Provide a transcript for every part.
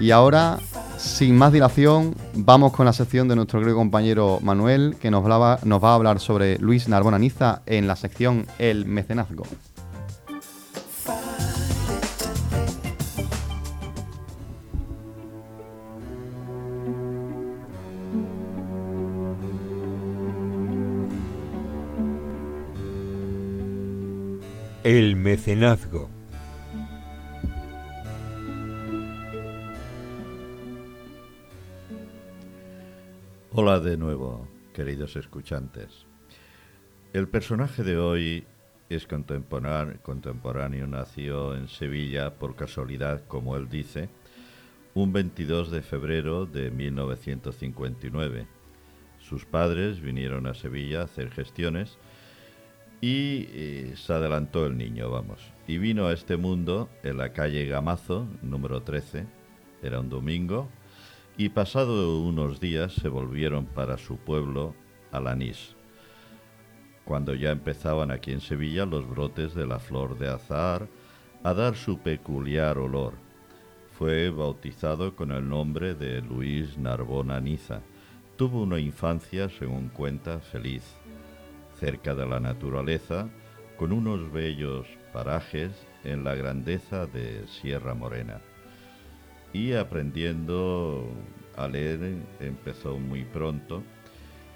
Y ahora, sin más dilación, vamos con la sección de nuestro querido compañero Manuel, que nos, va a hablar sobre Luis Narbona Niza en la sección El Mecenazgo. El mecenazgo. Hola de nuevo, queridos escuchantes. El personaje de hoy es contemporáneo, nació en Sevilla por casualidad, como él dice, un 22 de febrero de 1959. Sus padres vinieron a Sevilla a hacer gestiones y eh, se adelantó el niño, vamos. Y vino a este mundo en la calle Gamazo, número 13, era un domingo, y pasado unos días se volvieron para su pueblo, Alanís, cuando ya empezaban aquí en Sevilla los brotes de la flor de azahar a dar su peculiar olor. Fue bautizado con el nombre de Luis Narbona Niza. Tuvo una infancia, según cuenta, feliz cerca de la naturaleza, con unos bellos parajes en la grandeza de Sierra Morena. Y aprendiendo a leer empezó muy pronto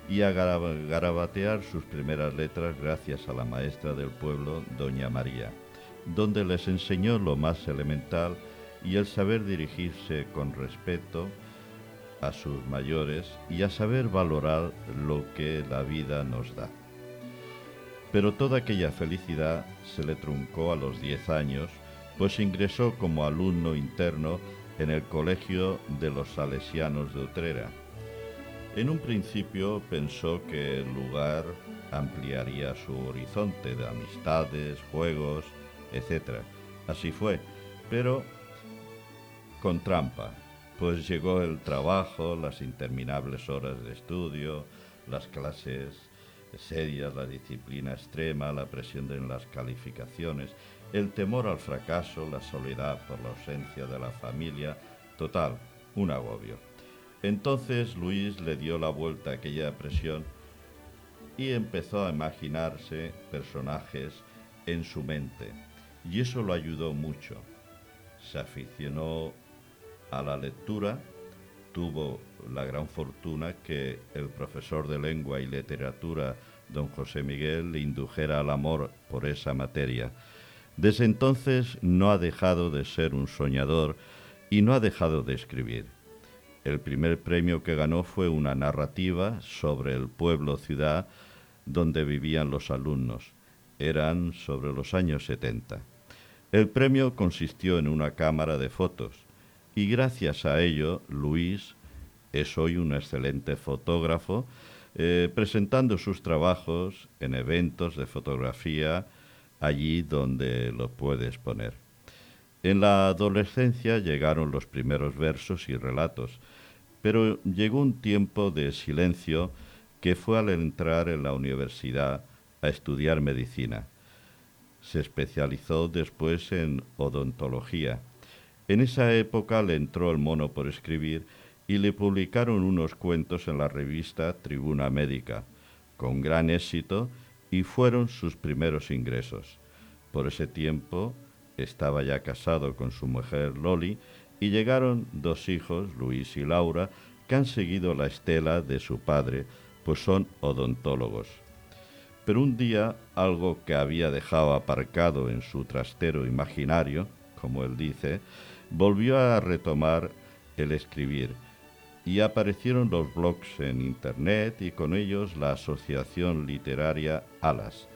y a garabatear sus primeras letras gracias a la maestra del pueblo, Doña María, donde les enseñó lo más elemental y el saber dirigirse con respeto a sus mayores y a saber valorar lo que la vida nos da. Pero toda aquella felicidad se le truncó a los 10 años, pues ingresó como alumno interno en el Colegio de los Salesianos de Utrera. En un principio pensó que el lugar ampliaría su horizonte de amistades, juegos, etc. Así fue, pero con trampa, pues llegó el trabajo, las interminables horas de estudio, las clases serias, la disciplina extrema, la presión en las calificaciones, el temor al fracaso, la soledad por la ausencia de la familia, total, un agobio. Entonces Luis le dio la vuelta a aquella presión y empezó a imaginarse personajes en su mente, y eso lo ayudó mucho. Se aficionó a la lectura, tuvo la gran fortuna que el profesor de lengua y literatura, don José Miguel, le indujera al amor por esa materia. Desde entonces no ha dejado de ser un soñador y no ha dejado de escribir. El primer premio que ganó fue una narrativa sobre el pueblo-ciudad donde vivían los alumnos. Eran sobre los años 70. El premio consistió en una cámara de fotos y gracias a ello Luis es hoy un excelente fotógrafo, eh, presentando sus trabajos en eventos de fotografía allí donde lo puedes poner. En la adolescencia llegaron los primeros versos y relatos, pero llegó un tiempo de silencio que fue al entrar en la universidad a estudiar medicina. Se especializó después en odontología. En esa época le entró el mono por escribir y le publicaron unos cuentos en la revista Tribuna Médica, con gran éxito, y fueron sus primeros ingresos. Por ese tiempo estaba ya casado con su mujer Loli y llegaron dos hijos, Luis y Laura, que han seguido la estela de su padre, pues son odontólogos. Pero un día algo que había dejado aparcado en su trastero imaginario, como él dice, volvió a retomar el escribir y aparecieron los blogs en Internet y con ellos la Asociación Literaria Alas.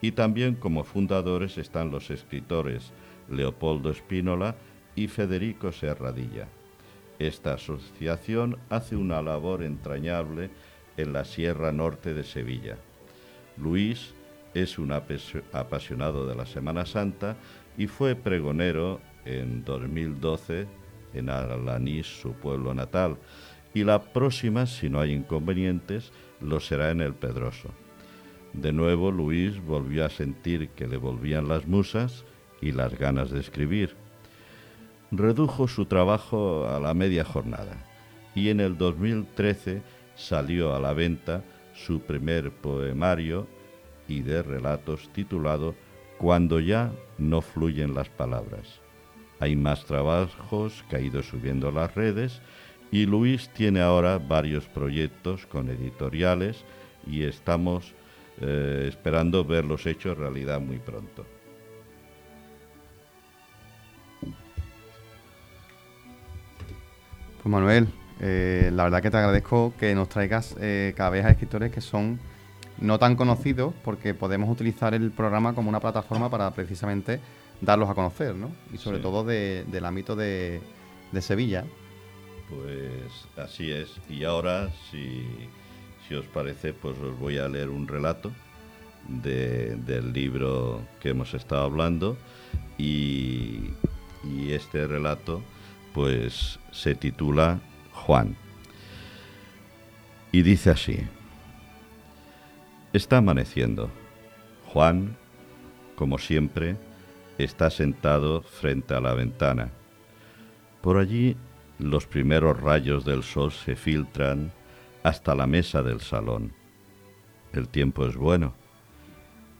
Y también como fundadores están los escritores Leopoldo Espínola y Federico Serradilla. Esta asociación hace una labor entrañable en la Sierra Norte de Sevilla. Luis es un apasionado de la Semana Santa y fue pregonero en 2012 en Alanís, su pueblo natal, y la próxima, si no hay inconvenientes, lo será en el Pedroso. De nuevo Luis volvió a sentir que le volvían las musas y las ganas de escribir. redujo su trabajo a la media jornada y en el 2013 salió a la venta su primer poemario y de relatos titulado Cuando ya no fluyen las palabras. Hay más trabajos ido subiendo las redes y Luis tiene ahora varios proyectos con editoriales y estamos eh, esperando verlos hechos realidad muy pronto. Pues Manuel, eh, la verdad que te agradezco que nos traigas eh, cada vez a escritores que son no tan conocidos porque podemos utilizar el programa como una plataforma para precisamente darlos a conocer, ¿no? Y sobre todo del ámbito de, Sevilla. Pues así es. Y ahora, si, os parece, pues os voy a leer un relato del libro que hemos estado hablando y este relato pues se titula Juan. Y dice así, está amaneciendo. Juan, como siempre, está sentado frente a la ventana. Por allí los primeros rayos del sol se filtran hasta la mesa del salón. El tiempo es bueno.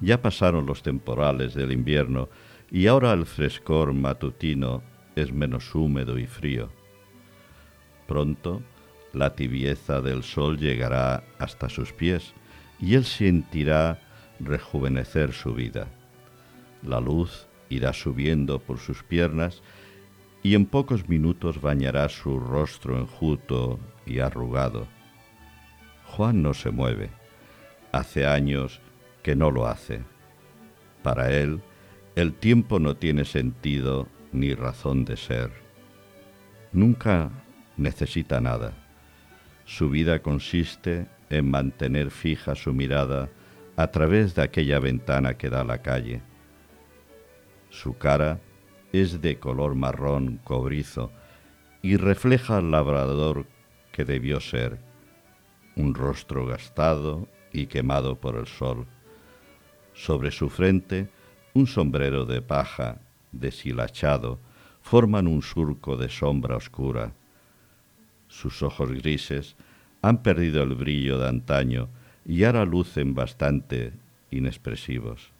Ya pasaron los temporales del invierno y ahora el frescor matutino es menos húmedo y frío. Pronto la tibieza del sol llegará hasta sus pies y él sentirá rejuvenecer su vida. La luz irá subiendo por sus piernas y en pocos minutos bañará su rostro enjuto y arrugado. Juan no se mueve. Hace años que no lo hace. Para él, el tiempo no tiene sentido ni razón de ser. Nunca necesita nada. Su vida consiste en mantener fija su mirada a través de aquella ventana que da a la calle. Su cara es de color marrón cobrizo y refleja al labrador que debió ser, un rostro gastado y quemado por el sol. Sobre su frente, un sombrero de paja deshilachado forman un surco de sombra oscura. Sus ojos grises han perdido el brillo de antaño y ahora lucen bastante inexpresivos.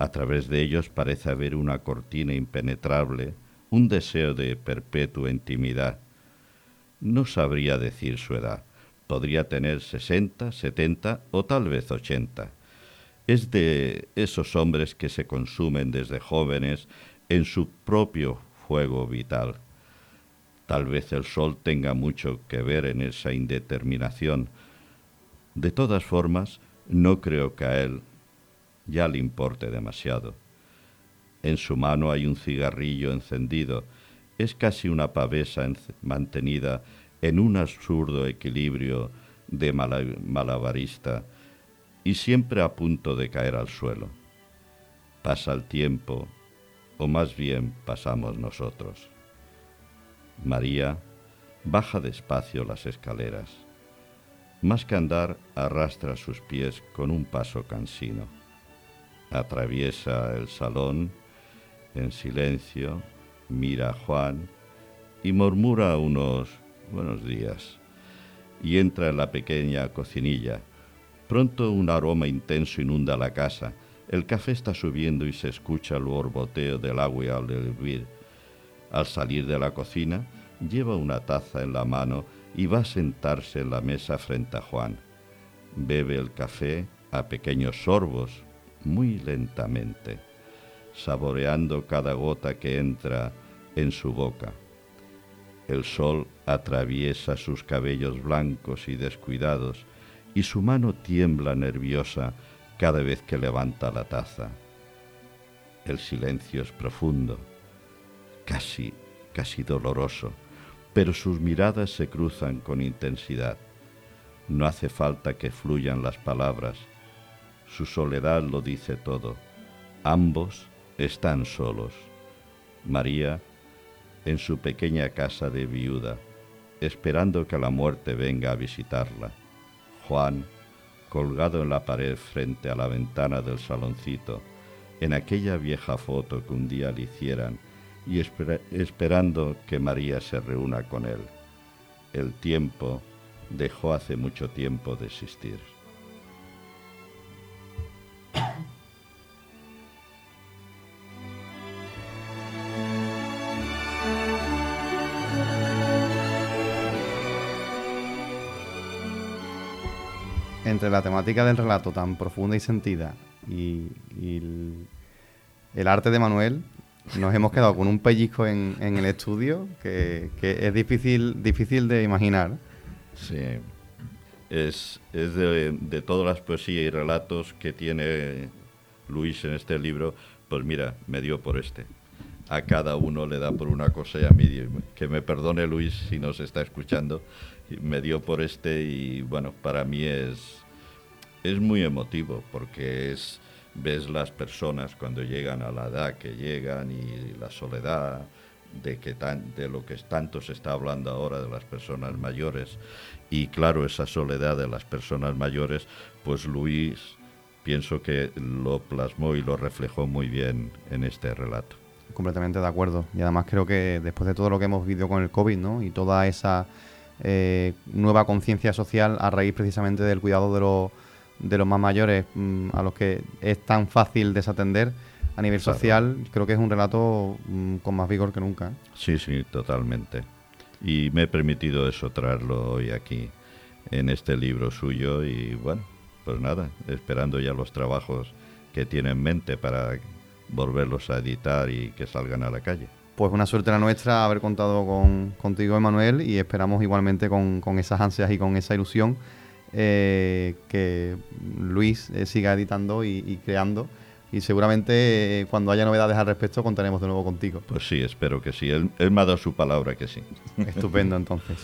A través de ellos parece haber una cortina impenetrable, un deseo de perpetua intimidad. No sabría decir su edad. Podría tener sesenta, setenta o tal vez ochenta. Es de esos hombres que se consumen desde jóvenes en su propio fuego vital. Tal vez el sol tenga mucho que ver en esa indeterminación. De todas formas, no creo que a él ya le importe demasiado. En su mano hay un cigarrillo encendido. Es casi una pavesa mantenida en un absurdo equilibrio de malabarista y siempre a punto de caer al suelo. Pasa el tiempo o más bien pasamos nosotros. María baja despacio las escaleras. Más que andar, arrastra sus pies con un paso cansino. Atraviesa el salón en silencio, mira a Juan y murmura unos buenos días. Y entra en la pequeña cocinilla. Pronto un aroma intenso inunda la casa el café está subiendo y se escucha el borboteo del agua al hervir. Al salir de la cocina, lleva una taza en la mano y va a sentarse en la mesa frente a Juan. Bebe el café a pequeños sorbos, muy lentamente, saboreando cada gota que entra en su boca. El sol atraviesa sus cabellos blancos y descuidados y su mano tiembla nerviosa cada vez que levanta la taza. El silencio es profundo, casi, casi doloroso, pero sus miradas se cruzan con intensidad. No hace falta que fluyan las palabras, su soledad lo dice todo. Ambos están solos. María en su pequeña casa de viuda, esperando que la muerte venga a visitarla. Juan colgado en la pared frente a la ventana del saloncito, en aquella vieja foto que un día le hicieran y esperando que María se reúna con él. El tiempo dejó hace mucho tiempo de existir. Entre la temática del relato tan profunda y sentida y, el, arte de Manuel, nos hemos quedado con un pellizco en, el estudio que, es difícil, difícil de imaginar. Sí, es, de, todas las poesías y relatos que tiene Luis en este libro, pues mira, me dio por este. A cada uno le da por una cosa y a mí, que me perdone Luis si nos está escuchando, me dio por este y bueno, para mí es, es muy emotivo porque es ves las personas cuando llegan a la edad que llegan y la soledad de que tan, de lo que tanto se está hablando ahora de las personas mayores. Y claro esa soledad de las personas mayores pues Luis pienso que lo plasmó y lo reflejó muy bien en este relato. Completamente de acuerdo. Y además creo que después de todo lo que hemos vivido con el covid ¿no? y toda esa eh, nueva conciencia social a raíz precisamente del cuidado de los de los más mayores mm, a los que es tan fácil desatender a nivel social, creo que es un relato mm, con más vigor que nunca. ¿eh? Sí, sí, totalmente. Y me he permitido eso, traerlo hoy aquí en este libro suyo y bueno, pues nada, esperando ya los trabajos que tiene en mente para volverlos a editar y que salgan a la calle. Pues una suerte la nuestra haber contado con, contigo, Emanuel, y esperamos igualmente con, con esas ansias y con esa ilusión eh, que Luis eh, siga editando y, creando. Y seguramente eh, cuando haya novedades al respecto contaremos de nuevo contigo. Pues sí, espero que sí. Él, él me ha dado su palabra que sí. Estupendo entonces.